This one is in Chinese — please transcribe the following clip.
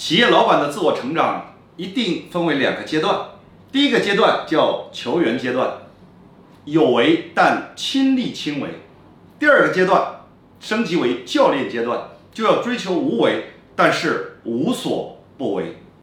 企业老板的自我成长一定分为两个阶段。第一个阶段叫球员阶段有为但亲力亲为。第二个阶段升级为教练阶段就要追求无为但是无所不为。